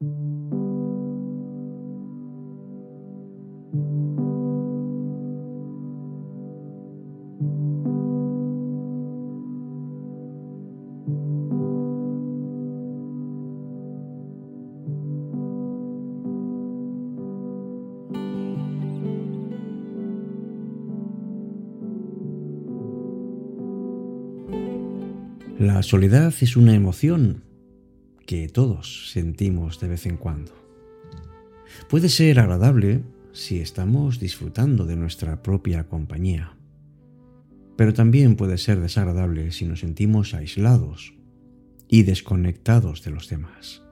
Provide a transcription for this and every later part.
La soledad es una emoción que todos sentimos de vez en cuando. Puede ser agradable si estamos disfrutando de nuestra propia compañía, pero también puede ser desagradable si nos sentimos aislados y desconectados de los demás.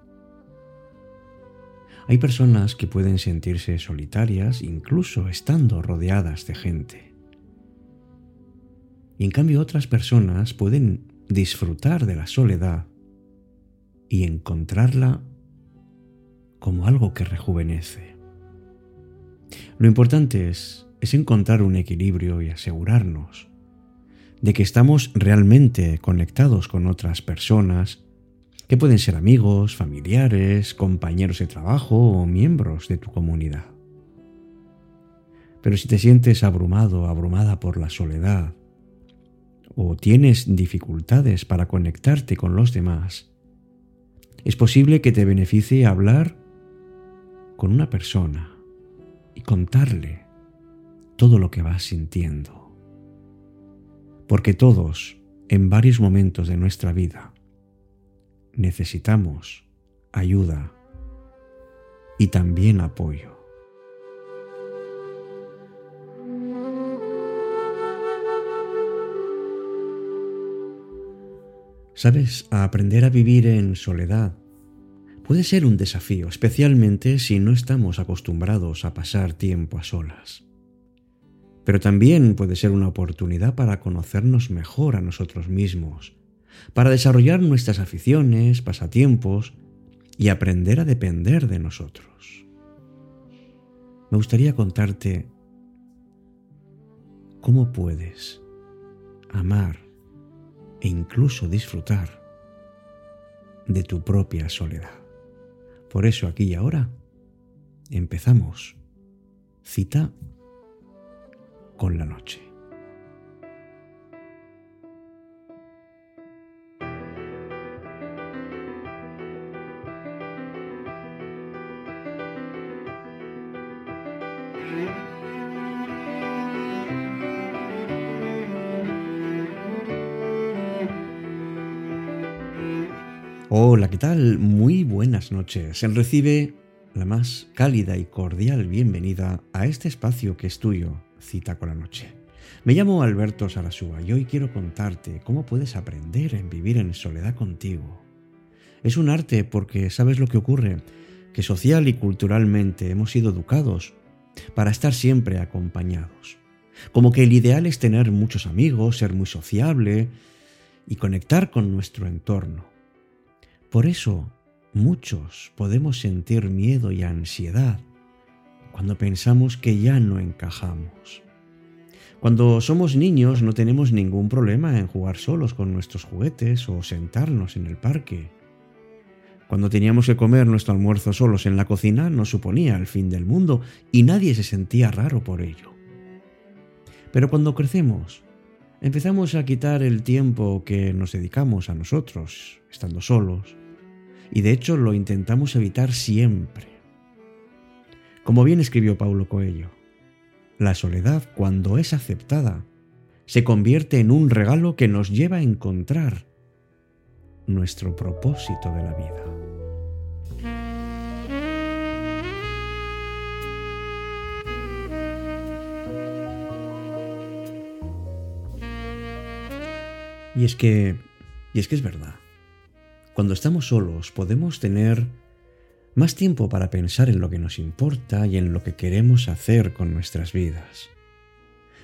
Hay personas que pueden sentirse solitarias incluso estando rodeadas de gente. Y en cambio otras personas pueden disfrutar de la soledad y encontrarla como algo que rejuvenece. Lo importante es, es encontrar un equilibrio y asegurarnos de que estamos realmente conectados con otras personas que pueden ser amigos, familiares, compañeros de trabajo o miembros de tu comunidad. Pero si te sientes abrumado, abrumada por la soledad, o tienes dificultades para conectarte con los demás, es posible que te beneficie hablar con una persona y contarle todo lo que vas sintiendo. Porque todos, en varios momentos de nuestra vida, necesitamos ayuda y también apoyo. Sabes, aprender a vivir en soledad puede ser un desafío, especialmente si no estamos acostumbrados a pasar tiempo a solas. Pero también puede ser una oportunidad para conocernos mejor a nosotros mismos, para desarrollar nuestras aficiones, pasatiempos y aprender a depender de nosotros. Me gustaría contarte cómo puedes amar e incluso disfrutar de tu propia soledad. Por eso aquí y ahora empezamos cita con la noche. Hola, ¿qué tal? Muy buenas noches. Se recibe la más cálida y cordial bienvenida a este espacio que es tuyo, Cita con la Noche. Me llamo Alberto Sarasúa y hoy quiero contarte cómo puedes aprender en vivir en soledad contigo. Es un arte porque sabes lo que ocurre, que social y culturalmente hemos sido educados para estar siempre acompañados. Como que el ideal es tener muchos amigos, ser muy sociable y conectar con nuestro entorno. Por eso muchos podemos sentir miedo y ansiedad cuando pensamos que ya no encajamos. Cuando somos niños no tenemos ningún problema en jugar solos con nuestros juguetes o sentarnos en el parque. Cuando teníamos que comer nuestro almuerzo solos en la cocina no suponía el fin del mundo y nadie se sentía raro por ello. Pero cuando crecemos, empezamos a quitar el tiempo que nos dedicamos a nosotros, estando solos, y de hecho lo intentamos evitar siempre. Como bien escribió Paulo Coelho, la soledad, cuando es aceptada, se convierte en un regalo que nos lleva a encontrar nuestro propósito de la vida. Y es que, y es que es verdad. Cuando estamos solos podemos tener más tiempo para pensar en lo que nos importa y en lo que queremos hacer con nuestras vidas.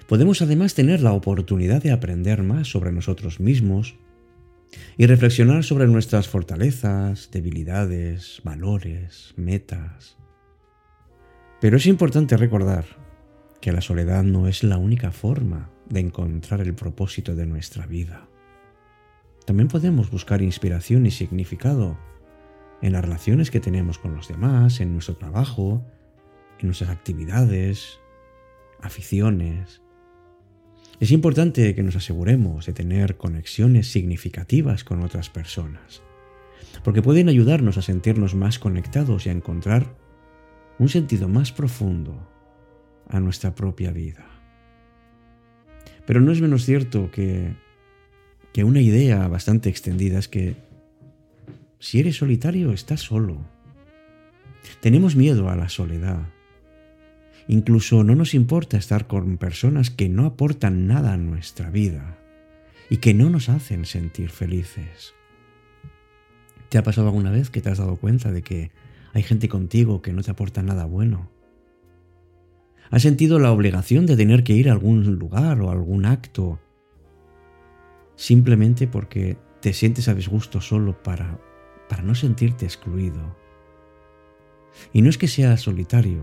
Podemos además tener la oportunidad de aprender más sobre nosotros mismos y reflexionar sobre nuestras fortalezas, debilidades, valores, metas. Pero es importante recordar que la soledad no es la única forma de encontrar el propósito de nuestra vida. También podemos buscar inspiración y significado en las relaciones que tenemos con los demás, en nuestro trabajo, en nuestras actividades, aficiones. Es importante que nos aseguremos de tener conexiones significativas con otras personas, porque pueden ayudarnos a sentirnos más conectados y a encontrar un sentido más profundo a nuestra propia vida. Pero no es menos cierto que, que una idea bastante extendida es que si eres solitario estás solo. Tenemos miedo a la soledad. Incluso no nos importa estar con personas que no aportan nada a nuestra vida y que no nos hacen sentir felices. ¿Te ha pasado alguna vez que te has dado cuenta de que hay gente contigo que no te aporta nada bueno? ¿Has sentido la obligación de tener que ir a algún lugar o algún acto simplemente porque te sientes a disgusto solo para, para no sentirte excluido? Y no es que seas solitario,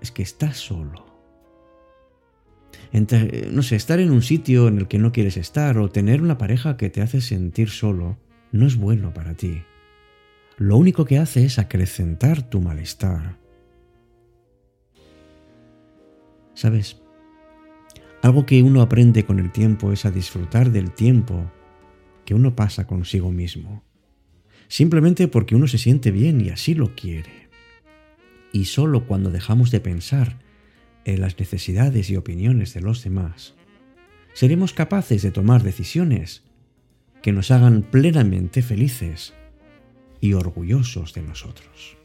es que estás solo. no sé, estar en un sitio en el que no quieres estar o tener una pareja que te hace sentir solo no es bueno para ti. Lo único que hace es acrecentar tu malestar. ¿Sabes? Algo que uno aprende con el tiempo es a disfrutar del tiempo que uno pasa consigo mismo. Simplemente porque uno se siente bien y así lo quiere. Y solo cuando dejamos de pensar en las necesidades y opiniones de los demás, seremos capaces de tomar decisiones que nos hagan plenamente felices y orgullosos de nosotros.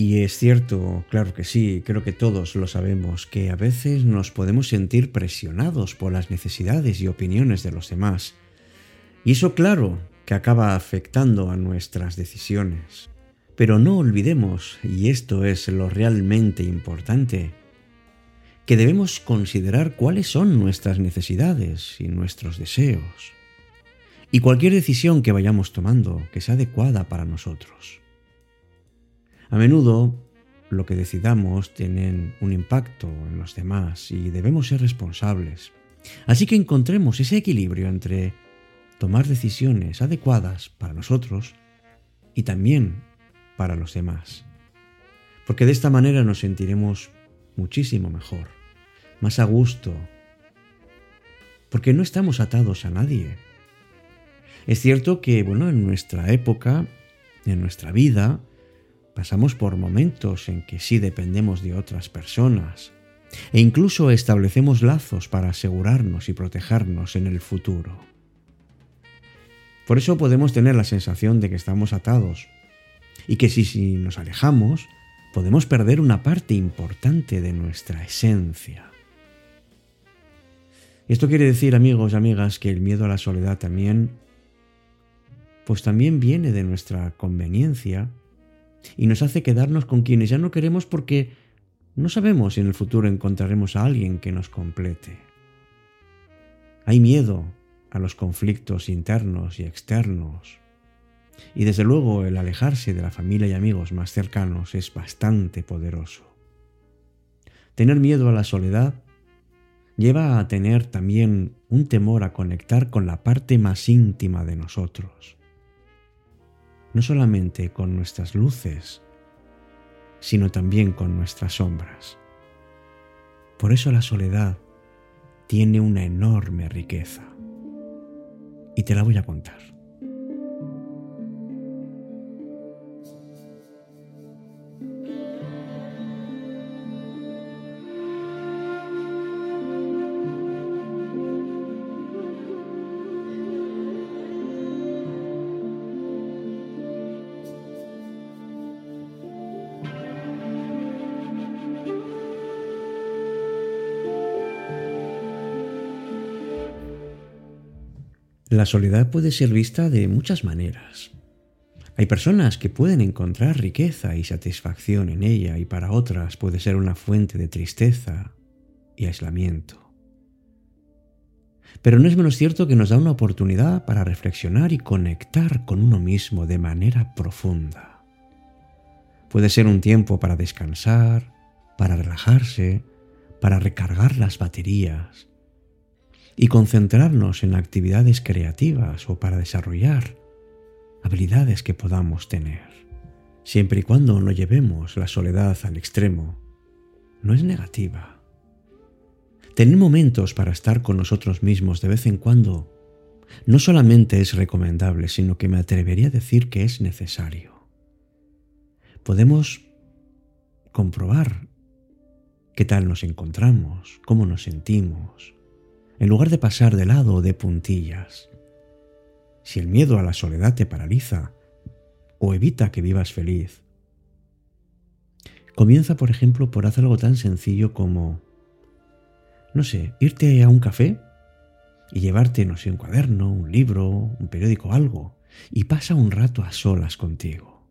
Y es cierto, claro que sí, creo que todos lo sabemos, que a veces nos podemos sentir presionados por las necesidades y opiniones de los demás. Y eso claro que acaba afectando a nuestras decisiones. Pero no olvidemos, y esto es lo realmente importante, que debemos considerar cuáles son nuestras necesidades y nuestros deseos. Y cualquier decisión que vayamos tomando que sea adecuada para nosotros. A menudo lo que decidamos tiene un impacto en los demás y debemos ser responsables. Así que encontremos ese equilibrio entre tomar decisiones adecuadas para nosotros y también para los demás. Porque de esta manera nos sentiremos muchísimo mejor, más a gusto, porque no estamos atados a nadie. Es cierto que, bueno, en nuestra época, en nuestra vida, Pasamos por momentos en que sí dependemos de otras personas e incluso establecemos lazos para asegurarnos y protegernos en el futuro. Por eso podemos tener la sensación de que estamos atados y que si, nos alejamos podemos perder una parte importante de nuestra esencia. Esto quiere decir, amigos y amigas, que el miedo a la soledad también, pues también viene de nuestra conveniencia y nos hace quedarnos con quienes ya no queremos porque no sabemos si en el futuro encontraremos a alguien que nos complete. Hay miedo a los conflictos internos y externos. Y desde luego el alejarse de la familia y amigos más cercanos es bastante poderoso. Tener miedo a la soledad lleva a tener también un temor a conectar con la parte más íntima de nosotros no solamente con nuestras luces, sino también con nuestras sombras. Por eso la soledad tiene una enorme riqueza. Y te la voy a contar. La soledad puede ser vista de muchas maneras. Hay personas que pueden encontrar riqueza y satisfacción en ella y para otras puede ser una fuente de tristeza y aislamiento. Pero no es menos cierto que nos da una oportunidad para reflexionar y conectar con uno mismo de manera profunda. Puede ser un tiempo para descansar, para relajarse, para recargar las baterías y concentrarnos en actividades creativas o para desarrollar habilidades que podamos tener. Siempre y cuando no llevemos la soledad al extremo, no es negativa. Tener momentos para estar con nosotros mismos de vez en cuando no solamente es recomendable, sino que me atrevería a decir que es necesario. Podemos comprobar qué tal nos encontramos, cómo nos sentimos, en lugar de pasar de lado o de puntillas. Si el miedo a la soledad te paraliza o evita que vivas feliz, comienza, por ejemplo, por hacer algo tan sencillo como, no sé, irte a un café y llevarte, no sé, un cuaderno, un libro, un periódico, algo, y pasa un rato a solas contigo.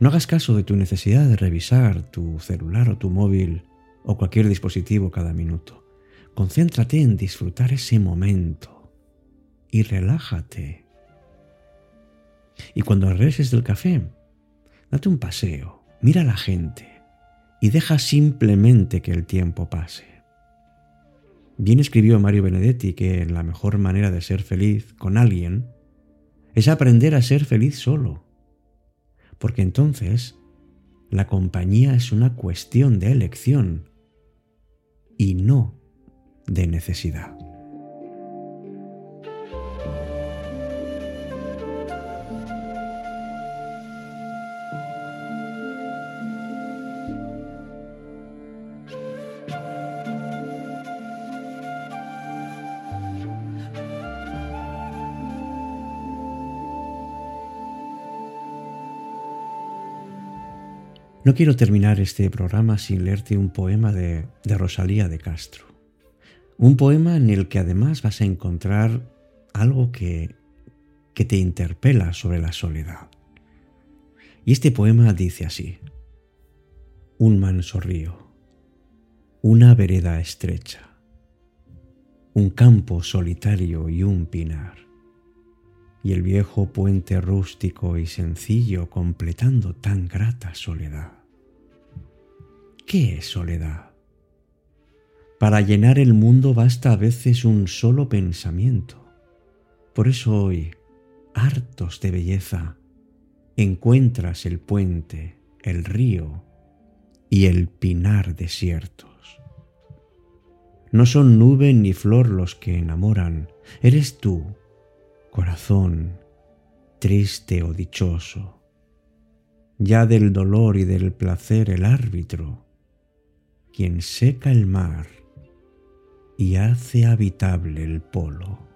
No hagas caso de tu necesidad de revisar tu celular o tu móvil o cualquier dispositivo cada minuto. Concéntrate en disfrutar ese momento y relájate. Y cuando regreses del café, date un paseo, mira a la gente y deja simplemente que el tiempo pase. Bien escribió Mario Benedetti que la mejor manera de ser feliz con alguien es aprender a ser feliz solo, porque entonces la compañía es una cuestión de elección y no de necesidad. No quiero terminar este programa sin leerte un poema de, de Rosalía de Castro. Un poema en el que además vas a encontrar algo que, que te interpela sobre la soledad. Y este poema dice así, un manso río, una vereda estrecha, un campo solitario y un pinar, y el viejo puente rústico y sencillo completando tan grata soledad. ¿Qué es soledad? Para llenar el mundo basta a veces un solo pensamiento. Por eso hoy, hartos de belleza, encuentras el puente, el río y el pinar desiertos. No son nube ni flor los que enamoran, eres tú, corazón, triste o dichoso, ya del dolor y del placer el árbitro, quien seca el mar y hace habitable el polo.